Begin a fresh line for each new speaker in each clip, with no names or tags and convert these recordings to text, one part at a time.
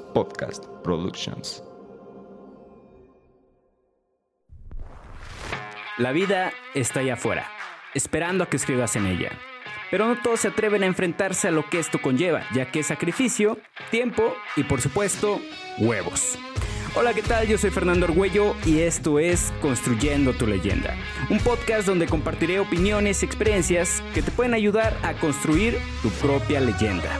Podcast Productions.
La vida está allá afuera, esperando a que escribas en ella. Pero no todos se atreven a enfrentarse a lo que esto conlleva, ya que es sacrificio, tiempo y por supuesto, huevos. Hola, ¿qué tal? Yo soy Fernando Argüello y esto es Construyendo tu leyenda, un podcast donde compartiré opiniones y experiencias que te pueden ayudar a construir tu propia leyenda.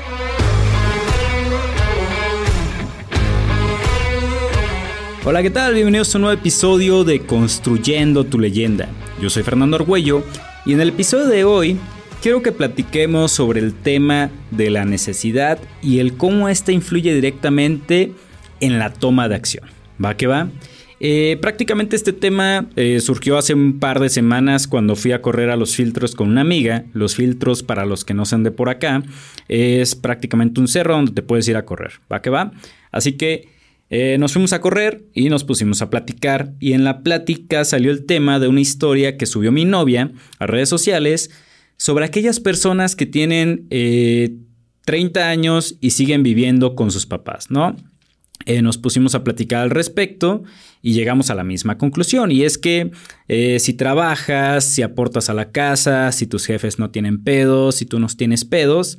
Hola, ¿qué tal? Bienvenidos a un nuevo episodio de Construyendo tu leyenda. Yo soy Fernando Argüello y en el episodio de hoy quiero que platiquemos sobre el tema de la necesidad y el cómo ésta influye directamente en la toma de acción. ¿Va que va? Eh, prácticamente este tema eh, surgió hace un par de semanas cuando fui a correr a los filtros con una amiga. Los filtros, para los que no sean de por acá, es prácticamente un cerro donde te puedes ir a correr. ¿Va que va? Así que eh, nos fuimos a correr y nos pusimos a platicar. Y en la plática salió el tema de una historia que subió mi novia a redes sociales sobre aquellas personas que tienen 30 años y siguen viviendo con sus papás, ¿no? Eh, nos pusimos a platicar al respecto y llegamos a la misma conclusión. Y es que eh, si trabajas, si aportas a la casa, si tus jefes no tienen pedos, si tú no tienes pedos,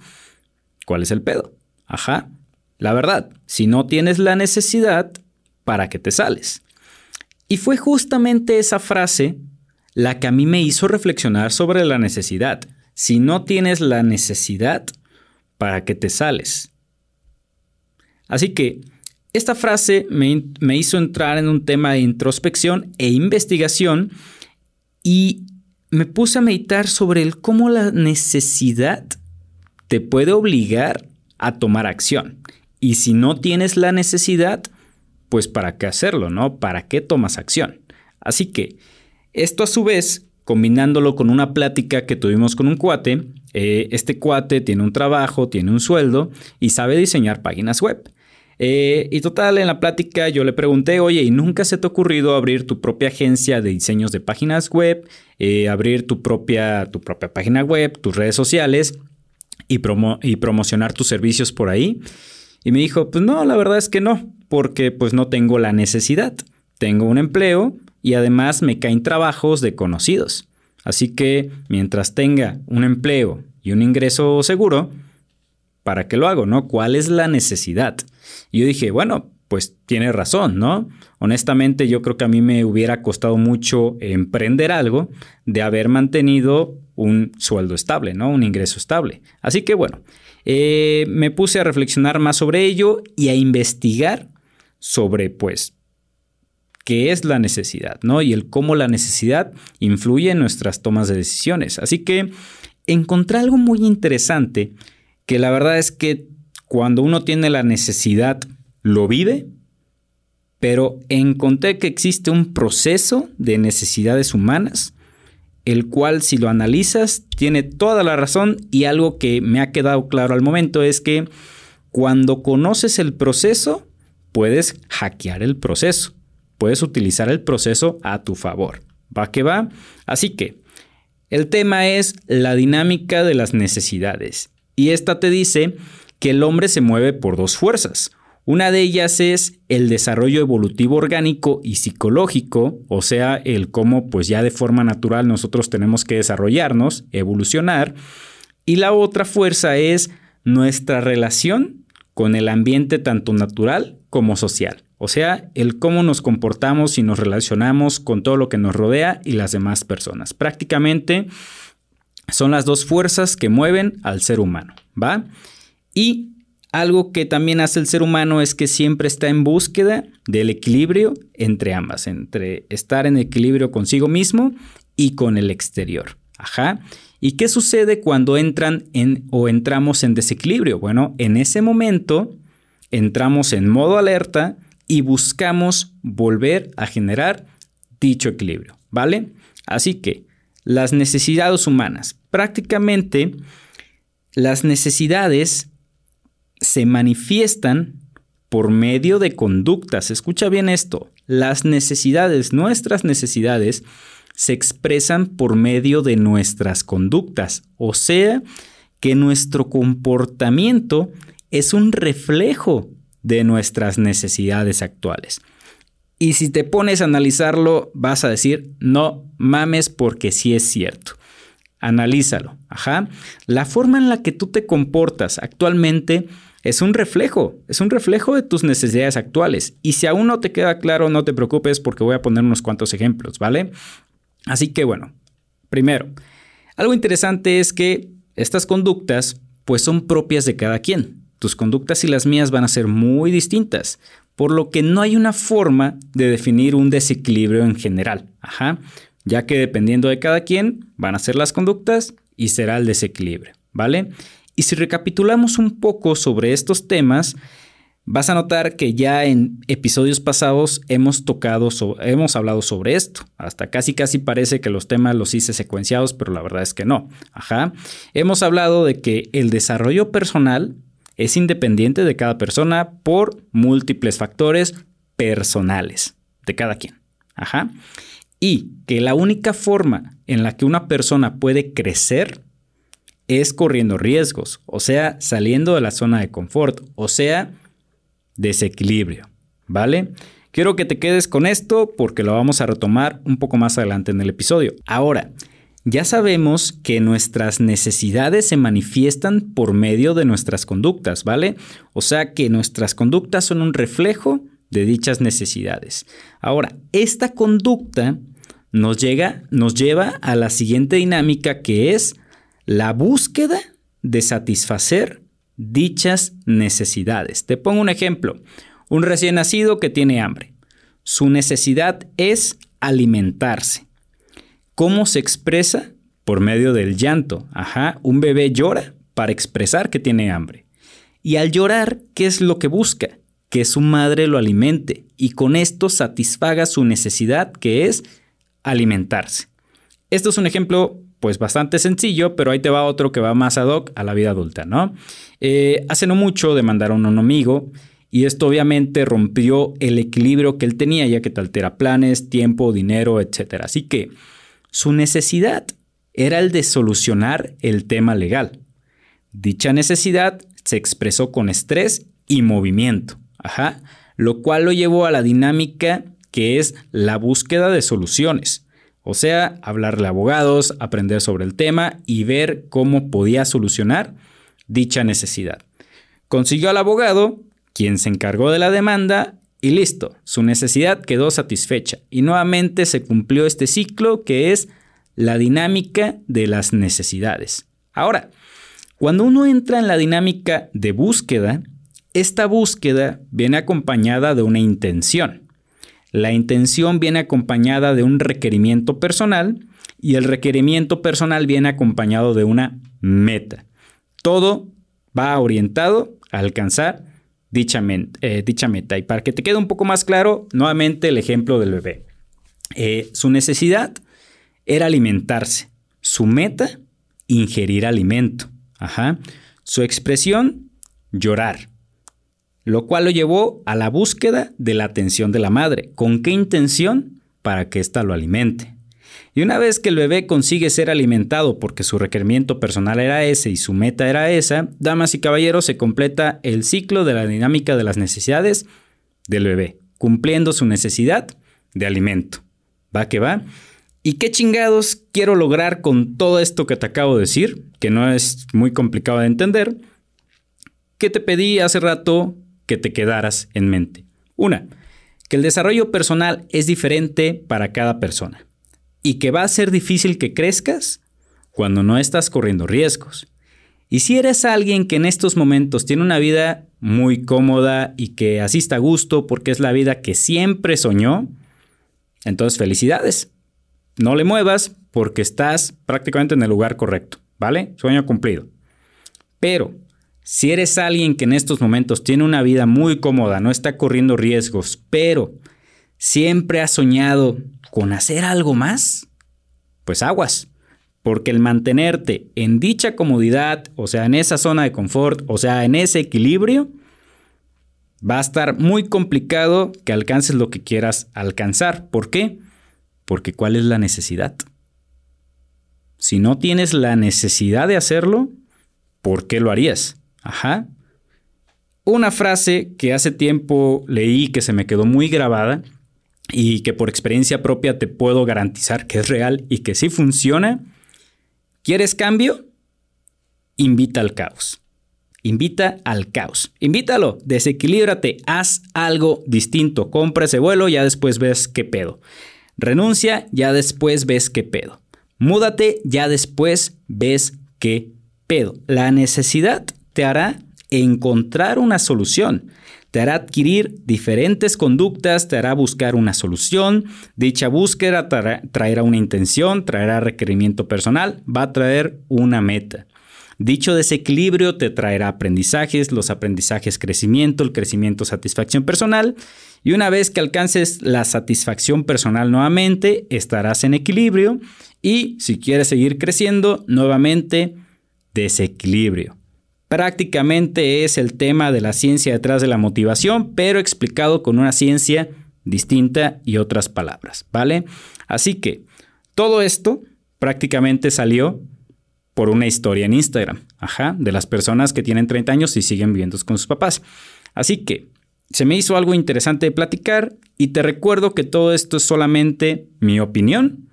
¿cuál es el pedo? Ajá. La verdad, si no tienes la necesidad, ¿para qué te sales? Y fue justamente esa frase la que a mí me hizo reflexionar sobre la necesidad. Si no tienes la necesidad, ¿para qué te sales? Así que esta frase me, hizo entrar en un tema de introspección e investigación y me puse a meditar sobre el cómo la necesidad te puede obligar a tomar acción. Y si no tienes la necesidad, pues para qué hacerlo, ¿no? ¿Para qué tomas acción? Así que esto a su vez, combinándolo con una plática que tuvimos con un cuate, eh, este cuate tiene un trabajo, tiene un sueldo y sabe diseñar páginas web. Eh, y total, en la plática yo le pregunté, oye, ¿y nunca se te ha ocurrido abrir tu propia agencia de diseños de páginas web, eh, abrir tu propia, tu propia página web, tus redes sociales y, y promocionar tus servicios por ahí? Y me dijo, pues no, la verdad es que no, porque pues no tengo la necesidad. Tengo un empleo y además me caen trabajos de conocidos. Así que mientras tenga un empleo y un ingreso seguro, ¿para qué lo hago? ¿No? ¿Cuál es la necesidad? Y yo dije, bueno, pues tiene razón, ¿no? Honestamente, yo creo que a mí me hubiera costado mucho emprender algo de haber mantenido un sueldo estable, ¿no? Un ingreso estable. Así que bueno, eh, me puse a reflexionar más sobre ello y a investigar sobre, pues, qué es la necesidad, ¿no? Y el cómo la necesidad influye en nuestras tomas de decisiones. Así que encontré algo muy interesante que la verdad es que cuando uno tiene la necesidad, lo vive, pero encontré que existe un proceso de necesidades humanas, el cual si lo analizas tiene toda la razón y algo que me ha quedado claro al momento es que cuando conoces el proceso, puedes hackear el proceso, puedes utilizar el proceso a tu favor. ¿Va que va? Así que el tema es la dinámica de las necesidades y esta te dice que el hombre se mueve por dos fuerzas. Una de ellas es el desarrollo evolutivo orgánico y psicológico, o sea, el cómo pues ya de forma natural nosotros tenemos que desarrollarnos, evolucionar. Y la otra fuerza es nuestra relación con el ambiente tanto natural como social. O sea, el cómo nos comportamos y nos relacionamos con todo lo que nos rodea y las demás personas. Prácticamente son las dos fuerzas que mueven al ser humano, ¿va? Y algo que también hace el ser humano es que siempre está en búsqueda del equilibrio entre ambas, entre estar en equilibrio consigo mismo y con el exterior. Ajá. ¿Y qué sucede cuando entran en o entramos en desequilibrio? Bueno, en ese momento entramos en modo alerta y buscamos volver a generar dicho equilibrio, ¿vale? Así que las necesidades humanas. Prácticamente las necesidades se manifiestan por medio de conductas. Escucha bien esto. Las necesidades, nuestras necesidades, se expresan por medio de nuestras conductas. O sea, que nuestro comportamiento es un reflejo de nuestras necesidades actuales. Y si te pones a analizarlo, vas a decir, no mames porque sí es cierto. Analízalo. Ajá. La forma en la que tú te comportas actualmente es un reflejo, es un reflejo de tus necesidades actuales. Y si aún no te queda claro, no te preocupes porque voy a poner unos cuantos ejemplos, ¿vale? Así que bueno, primero, algo interesante es que estas conductas pues son propias de cada quien. Tus conductas y las mías van a ser muy distintas, por lo que no hay una forma de definir un desequilibrio en general. Ajá, ya que dependiendo de cada quien van a ser las conductas y será el desequilibrio, ¿vale? Y si recapitulamos un poco sobre estos temas, vas a notar que ya en episodios pasados hemos tocado, hemos hablado sobre esto. Hasta casi casi parece que los temas los hice secuenciados, pero la verdad es que no. Ajá. Hemos hablado de que el desarrollo personal es independiente de cada persona por múltiples factores personales de cada quien. Ajá. Y que la única forma en la que una persona puede crecer es corriendo riesgos, o sea, saliendo de la zona de confort, o sea, desequilibrio, ¿vale? Quiero que te quedes con esto porque lo vamos a retomar un poco más adelante en el episodio. Ahora, ya sabemos que nuestras necesidades se manifiestan por medio de nuestras conductas, ¿vale? O sea que nuestras conductas son un reflejo de dichas necesidades. Ahora, esta conducta nos, llega, nos lleva a la siguiente dinámica que es la búsqueda de satisfacer dichas necesidades. Te pongo un ejemplo. Un recién nacido que tiene hambre. Su necesidad es alimentarse. ¿Cómo se expresa? Por medio del llanto. Ajá, un bebé llora para expresar que tiene hambre. Y al llorar, ¿qué es lo que busca? Que su madre lo alimente y con esto satisfaga su necesidad que es alimentarse. Esto es un ejemplo pues bastante sencillo, pero ahí te va otro que va más ad hoc a la vida adulta, ¿no? Eh, hace no mucho demandaron a un amigo y esto obviamente rompió el equilibrio que él tenía, ya que te altera planes, tiempo, dinero, etc. Así que su necesidad era el de solucionar el tema legal. Dicha necesidad se expresó con estrés y movimiento, ajá, lo cual lo llevó a la dinámica que es la búsqueda de soluciones. O sea, hablarle a abogados, aprender sobre el tema y ver cómo podía solucionar dicha necesidad. Consiguió al abogado, quien se encargó de la demanda y listo, su necesidad quedó satisfecha y nuevamente se cumplió este ciclo que es la dinámica de las necesidades. Ahora, cuando uno entra en la dinámica de búsqueda, esta búsqueda viene acompañada de una intención. La intención viene acompañada de un requerimiento personal y el requerimiento personal viene acompañado de una meta. Todo va orientado a alcanzar dicha, eh, meta. Y para que te quede un poco más claro, nuevamente el ejemplo del bebé. Eh, su necesidad era alimentarse. Su meta, ingerir alimento. Ajá. Su expresión, llorar lo cual lo llevó a la búsqueda de la atención de la madre. ¿Con qué intención? Para que ésta lo alimente. Y una vez que el bebé consigue ser alimentado porque su requerimiento personal era ese y su meta era esa, damas y caballeros, se completa el ciclo de la dinámica de las necesidades del bebé, cumpliendo su necesidad de alimento. ¿Va que va? ¿Y qué chingados quiero lograr con todo esto que te acabo de decir? Que no es muy complicado de entender. ¿Qué te pedí hace rato que te quedaras en mente. Una, que el desarrollo personal es diferente para cada persona y que va a ser difícil que crezcas cuando no estás corriendo riesgos. Y si eres alguien que en estos momentos tiene una vida muy cómoda y que asista a gusto porque es la vida que siempre soñó, entonces felicidades. No le muevas porque estás prácticamente en el lugar correcto, ¿vale? Sueño cumplido. Pero si eres alguien que en estos momentos tiene una vida muy cómoda, no está corriendo riesgos, pero siempre ha soñado con hacer algo más, pues aguas. Porque el mantenerte en dicha comodidad, o sea, en esa zona de confort, o sea, en ese equilibrio, va a estar muy complicado que alcances lo que quieras alcanzar. ¿Por qué? Porque ¿cuál es la necesidad? Si no tienes la necesidad de hacerlo, ¿por qué lo harías? Ajá. una frase que hace tiempo leí que se me quedó muy grabada y que por experiencia propia te puedo garantizar que es real y que sí funciona. ¿Quieres cambio? Invita al caos. Invita al caos. Invítalo, desequilíbrate, haz algo distinto. Compra ese vuelo, ya después ves qué pedo. Renuncia, ya después ves qué pedo. Múdate, ya después ves qué pedo. La necesidad te hará encontrar una solución. Te hará adquirir diferentes conductas, te hará buscar una solución. Dicha búsqueda traerá una intención, traerá requerimiento personal, va a traer una meta. Dicho desequilibrio te traerá aprendizajes, los aprendizajes crecimiento, el crecimiento satisfacción personal y una vez que alcances la satisfacción personal nuevamente, estarás en equilibrio y si quieres seguir creciendo, nuevamente desequilibrio. Prácticamente es el tema de la ciencia detrás de la motivación, pero explicado con una ciencia distinta y otras palabras, ¿vale? Así que todo esto prácticamente salió por una historia en Instagram, ajá, de las personas que tienen 30 años y siguen viviendo con sus papás. Así que se me hizo algo interesante de platicar y te recuerdo que todo esto es solamente mi opinión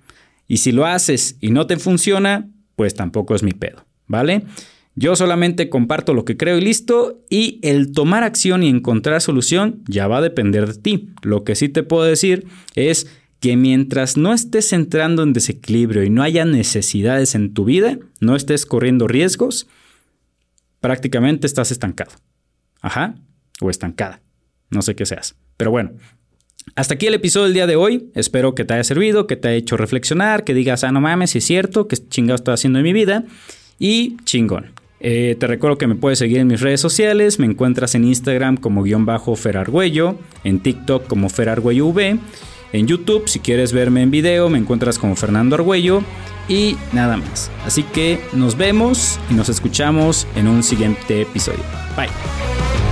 y si lo haces y no te funciona, pues tampoco es mi pedo, ¿vale? Yo solamente comparto lo que creo y listo y el tomar acción y encontrar solución ya va a depender de ti. Lo que sí te puedo decir es que mientras no estés entrando en desequilibrio y no haya necesidades en tu vida, no estés corriendo riesgos, prácticamente estás estancado. Ajá, o estancada. No sé qué seas. Pero bueno, hasta aquí el episodio del día de hoy. Espero que te haya servido, que te haya hecho reflexionar, que digas, ah, no mames, si es cierto, que chingado estoy haciendo en mi vida. Y chingón. Eh, te recuerdo que me puedes seguir en mis redes sociales. Me encuentras en Instagram como guion bajo Ferargüello, en TikTok como Ferargüello V. En YouTube, si quieres verme en video, me encuentras como Fernando Argüello y nada más. Así que nos vemos y nos escuchamos en un siguiente episodio. Bye.